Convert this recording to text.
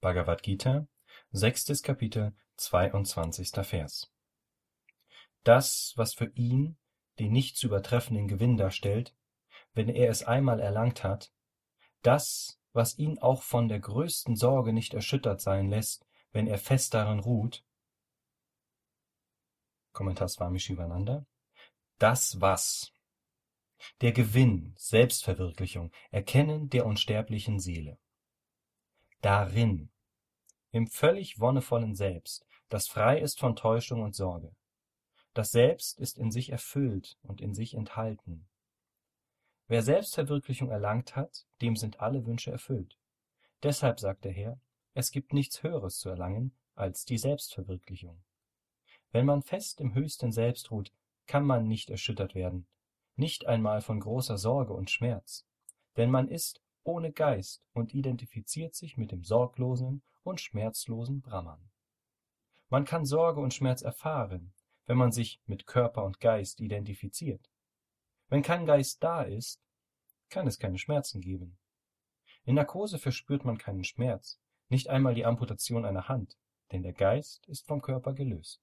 Bhagavad Gita, sechstes Kapitel, 22. Vers. Das, was für ihn den nicht zu übertreffenden Gewinn darstellt, wenn er es einmal erlangt hat, das, was ihn auch von der größten Sorge nicht erschüttert sein lässt, wenn er fest darin ruht. Kommentar Swami Shivananda. Das was. Der Gewinn, Selbstverwirklichung, Erkennen der unsterblichen Seele. Darin, im völlig wonnevollen Selbst, das frei ist von Täuschung und Sorge. Das Selbst ist in sich erfüllt und in sich enthalten. Wer Selbstverwirklichung erlangt hat, dem sind alle Wünsche erfüllt. Deshalb sagt der Herr, es gibt nichts Höheres zu erlangen als die Selbstverwirklichung. Wenn man fest im höchsten Selbst ruht, kann man nicht erschüttert werden, nicht einmal von großer Sorge und Schmerz, denn man ist ohne Geist und identifiziert sich mit dem sorglosen und schmerzlosen Brahman. Man kann Sorge und Schmerz erfahren, wenn man sich mit Körper und Geist identifiziert. Wenn kein Geist da ist, kann es keine Schmerzen geben. In Narkose verspürt man keinen Schmerz, nicht einmal die Amputation einer Hand, denn der Geist ist vom Körper gelöst.